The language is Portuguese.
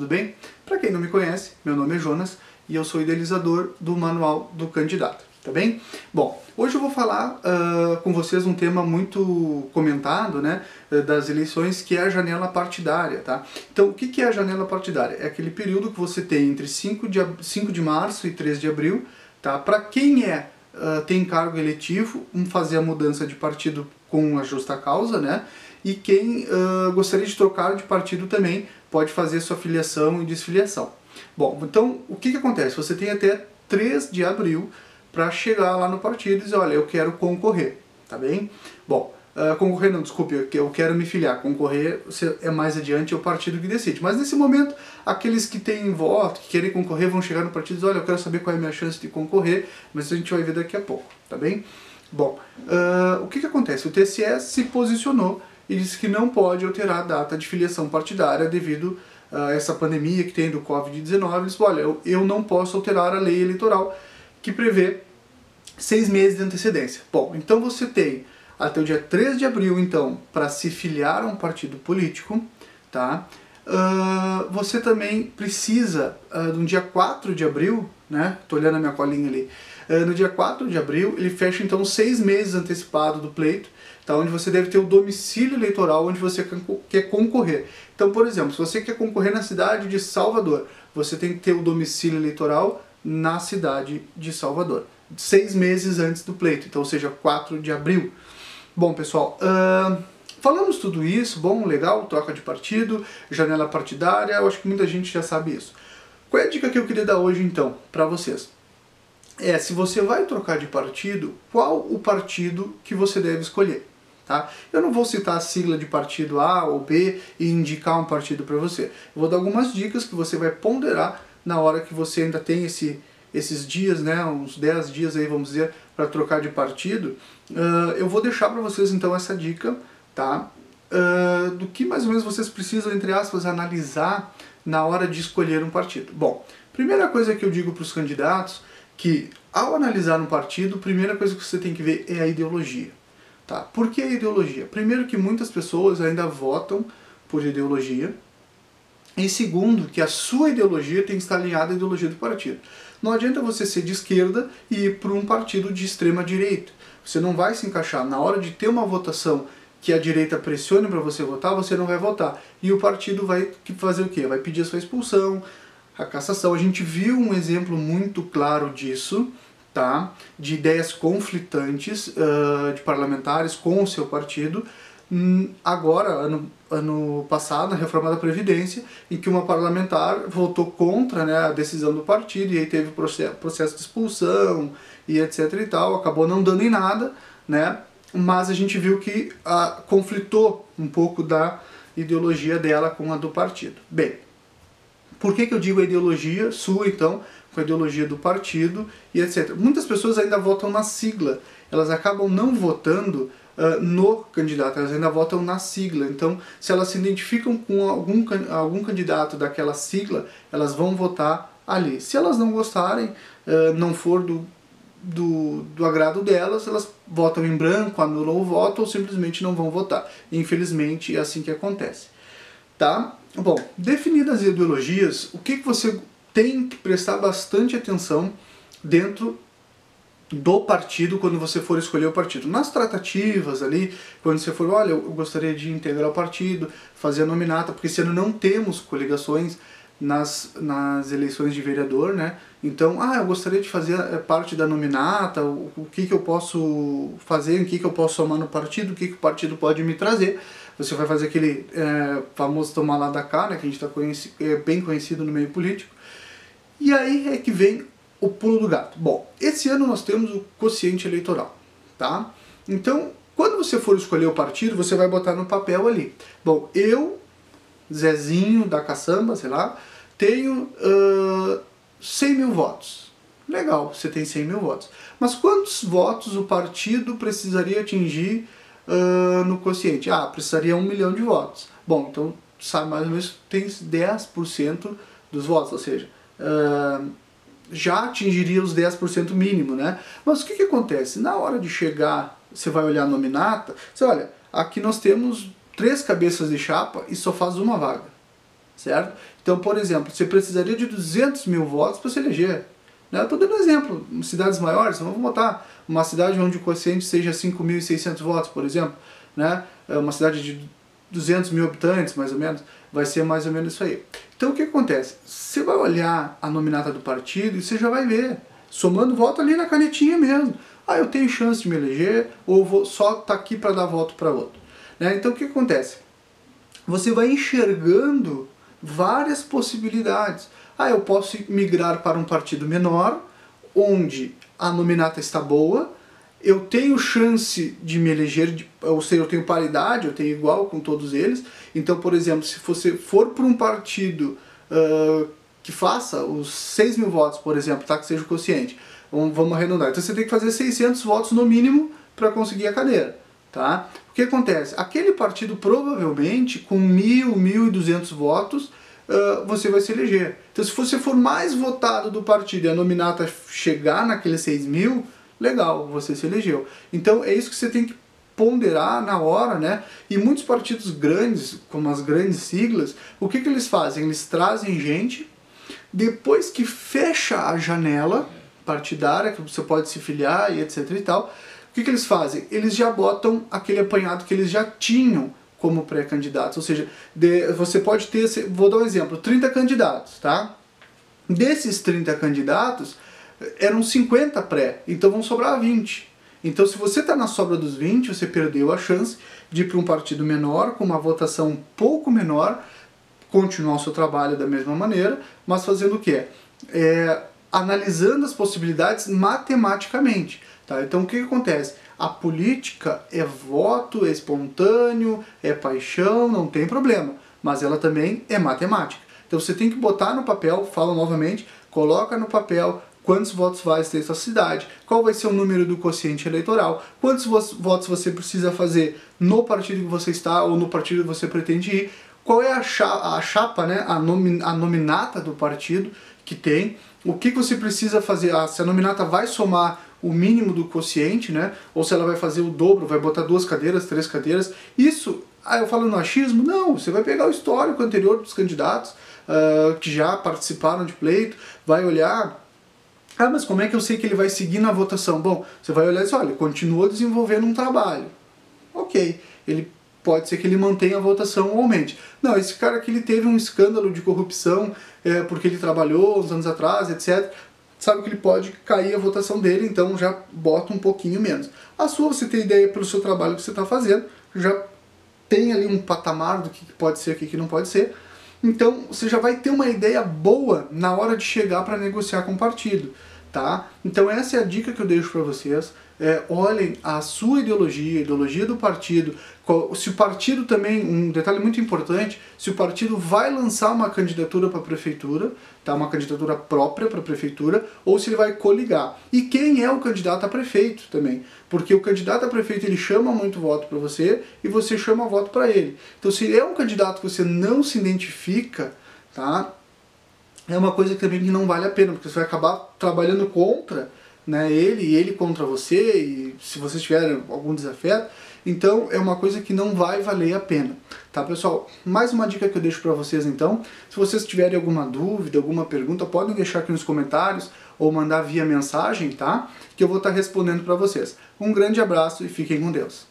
tudo bem? Para quem não me conhece, meu nome é Jonas e eu sou idealizador do Manual do Candidato, tá bem? Bom, hoje eu vou falar uh, com vocês um tema muito comentado, né, das eleições, que é a janela partidária, tá? Então, o que é a janela partidária? É aquele período que você tem entre 5 de, 5 de março e 3 de abril, tá? Para quem é uh, tem cargo eletivo, um fazer a mudança de partido com a justa causa, né? E quem uh, gostaria de trocar de partido também pode fazer sua filiação e desfiliação. Bom, então o que, que acontece? Você tem até 3 de abril para chegar lá no partido e dizer, olha, eu quero concorrer, tá bem? Bom, uh, concorrer não, desculpe, eu quero me filiar, concorrer é mais adiante, é o partido que decide. Mas nesse momento, aqueles que têm voto, que querem concorrer, vão chegar no partido e dizer, olha, eu quero saber qual é a minha chance de concorrer, mas a gente vai ver daqui a pouco, tá bem? Bom, uh, o que, que acontece? O TSE se posicionou e disse que não pode alterar a data de filiação partidária devido a essa pandemia que tem do Covid-19. Eles disse, olha, eu, não posso alterar a lei eleitoral que prevê seis meses de antecedência. Bom, então você tem até o dia 3 de abril, então, para se filiar a um partido político, tá? Uh, você também precisa, uh, no dia 4 de abril, né? Tô olhando a minha colinha ali. Uh, no dia 4 de abril, ele fecha então seis meses antecipado do pleito tá? onde você deve ter o domicílio eleitoral onde você quer concorrer. Então, por exemplo, se você quer concorrer na cidade de Salvador, você tem que ter o domicílio eleitoral na cidade de Salvador, seis meses antes do pleito, então, ou seja, 4 de abril. Bom, pessoal, uh, falamos tudo isso, bom, legal, troca de partido, janela partidária, eu acho que muita gente já sabe isso. Qual é a dica que eu queria dar hoje, então, para vocês? É, se você vai trocar de partido, qual o partido que você deve escolher? Tá? Eu não vou citar a sigla de partido A ou B e indicar um partido para você. Eu vou dar algumas dicas que você vai ponderar na hora que você ainda tem esse, esses dias, né, uns 10 dias aí, vamos dizer, para trocar de partido. Uh, eu vou deixar para vocês então essa dica, tá? Uh, do que mais ou menos vocês precisam, entre aspas, analisar na hora de escolher um partido. Bom, primeira coisa que eu digo para os candidatos que ao analisar um partido, a primeira coisa que você tem que ver é a ideologia. Tá? Por que ideologia? Primeiro que muitas pessoas ainda votam por ideologia, e segundo, que a sua ideologia tem que estar alinhada à ideologia do partido. Não adianta você ser de esquerda e ir para um partido de extrema direita. Você não vai se encaixar. Na hora de ter uma votação que a direita pressione para você votar, você não vai votar. E o partido vai fazer o quê? Vai pedir a sua expulsão, a cassação. A gente viu um exemplo muito claro disso tá? de ideias conflitantes uh, de parlamentares com o seu partido. Hum, agora, ano, ano passado, na reforma da Previdência, em que uma parlamentar votou contra né, a decisão do partido e aí teve processo, processo de expulsão e etc e tal, acabou não dando em nada, né? mas a gente viu que uh, conflitou um pouco da ideologia dela com a do partido. Bem, por que, que eu digo a ideologia sua, então? com a ideologia do partido e etc. Muitas pessoas ainda votam na sigla, elas acabam não votando uh, no candidato, elas ainda votam na sigla. Então, se elas se identificam com algum, algum candidato daquela sigla, elas vão votar ali. Se elas não gostarem, uh, não for do, do, do agrado delas, elas votam em branco, anulam o voto ou simplesmente não vão votar. Infelizmente, é assim que acontece. Tá? Bom, definidas as ideologias, o que, você tem que prestar bastante atenção dentro do partido quando você for escolher o partido. Nas tratativas ali, quando você for, olha, eu gostaria de integrar o partido, fazer a nominata, porque ano não temos coligações nas, nas eleições de vereador, né? Então, ah, eu gostaria de fazer eh, parte da nominata, o, o que, que eu posso fazer, o que, que eu posso somar no partido, o que, que o partido pode me trazer. Você vai fazer aquele é, famoso tomar lá da né, que a gente está é, bem conhecido no meio político. E aí é que vem o pulo do gato. Bom, esse ano nós temos o quociente eleitoral, tá? Então, quando você for escolher o partido, você vai botar no papel ali. Bom, eu, Zezinho da caçamba, sei lá, tenho uh, 100 mil votos. Legal, você tem 100 mil votos. Mas quantos votos o partido precisaria atingir uh, no quociente? Ah, precisaria um milhão de votos. Bom, então sabe mais ou menos tem 10% dos votos, ou seja, uh, já atingiria os 10% mínimo, né? Mas o que, que acontece? Na hora de chegar, você vai olhar a nominata, você olha, aqui nós temos três cabeças de chapa e só faz uma vaga. certo? Então, por exemplo, você precisaria de 200 mil votos para se eleger. Né? Estou dando um exemplo, cidades maiores, vamos botar uma cidade onde o quociente seja 5.600 votos, por exemplo, né? É uma cidade de 200 mil habitantes, mais ou menos, vai ser mais ou menos isso aí. Então o que acontece? Você vai olhar a nominata do partido e você já vai ver, somando voto ali na canetinha mesmo. Ah, eu tenho chance de me eleger ou vou só estar tá aqui para dar voto para outro. Né? Então o que acontece? Você vai enxergando várias possibilidades. Ah, eu posso migrar para um partido menor, onde a nominata está boa, eu tenho chance de me eleger, ou seja, eu tenho paridade, eu tenho igual com todos eles. Então, por exemplo, se você for para um partido uh, que faça os 6 mil votos, por exemplo, tá? que seja o vamos, vamos arredondar. Então você tem que fazer 600 votos no mínimo para conseguir a cadeira. Tá? O que acontece? Aquele partido provavelmente com 1.000, 1.200 votos uh, você vai se eleger. Então se você for mais votado do partido e a nominata chegar naqueles 6 mil, legal, você se elegeu. Então é isso que você tem que ponderar na hora, né? E muitos partidos grandes, como as grandes siglas, o que, que eles fazem? Eles trazem gente, depois que fecha a janela partidária, que você pode se filiar e etc e tal, o que, que eles fazem? Eles já botam aquele apanhado que eles já tinham como pré-candidatos. Ou seja, de, você pode ter, vou dar um exemplo, 30 candidatos, tá? Desses 30 candidatos, eram 50 pré, então vão sobrar 20. Então, se você está na sobra dos 20, você perdeu a chance de ir para um partido menor, com uma votação um pouco menor, continuar o seu trabalho da mesma maneira, mas fazendo o quê? É, analisando as possibilidades matematicamente. Tá? Então o que, que acontece? A política é voto, é espontâneo, é paixão, não tem problema, mas ela também é matemática. Então você tem que botar no papel, falo novamente, coloca no papel quantos votos vai ter essa cidade, qual vai ser o número do quociente eleitoral, quantos votos você precisa fazer no partido que você está ou no partido que você pretende ir, qual é a chapa, a chapa né, a, nomin, a nominata do partido que tem, o que, que você precisa fazer, ah, se a nominata vai somar o mínimo do quociente, né? Ou se ela vai fazer o dobro, vai botar duas cadeiras, três cadeiras. Isso, ah, eu falo no achismo? Não, você vai pegar o histórico anterior dos candidatos uh, que já participaram de pleito, vai olhar. Ah, mas como é que eu sei que ele vai seguir na votação? Bom, você vai olhar e dizer, olha, continua desenvolvendo um trabalho. Ok, ele pode ser que ele mantenha a votação ou aumente. Não, esse cara aqui ele teve um escândalo de corrupção é, porque ele trabalhou uns anos atrás, etc sabe que ele pode cair a votação dele, então já bota um pouquinho menos. A sua, você tem ideia pelo seu trabalho que você está fazendo, já tem ali um patamar do que pode ser, o que não pode ser. Então você já vai ter uma ideia boa na hora de chegar para negociar com o partido, tá? Então essa é a dica que eu deixo para vocês é, olhem a sua ideologia, a ideologia do partido, se o partido também, um detalhe muito importante, se o partido vai lançar uma candidatura para a prefeitura, tá, uma candidatura própria para a prefeitura, ou se ele vai coligar. E quem é o candidato a prefeito também, porque o candidato a prefeito ele chama muito voto para você e você chama voto para ele. Então se é um candidato que você não se identifica, tá, é uma coisa que também não vale a pena, porque você vai acabar trabalhando contra né, ele e ele contra você, e se vocês tiverem algum desafeto, então é uma coisa que não vai valer a pena. Tá, pessoal? Mais uma dica que eu deixo para vocês então. Se vocês tiverem alguma dúvida, alguma pergunta, podem deixar aqui nos comentários ou mandar via mensagem, tá? Que eu vou estar respondendo para vocês. Um grande abraço e fiquem com Deus.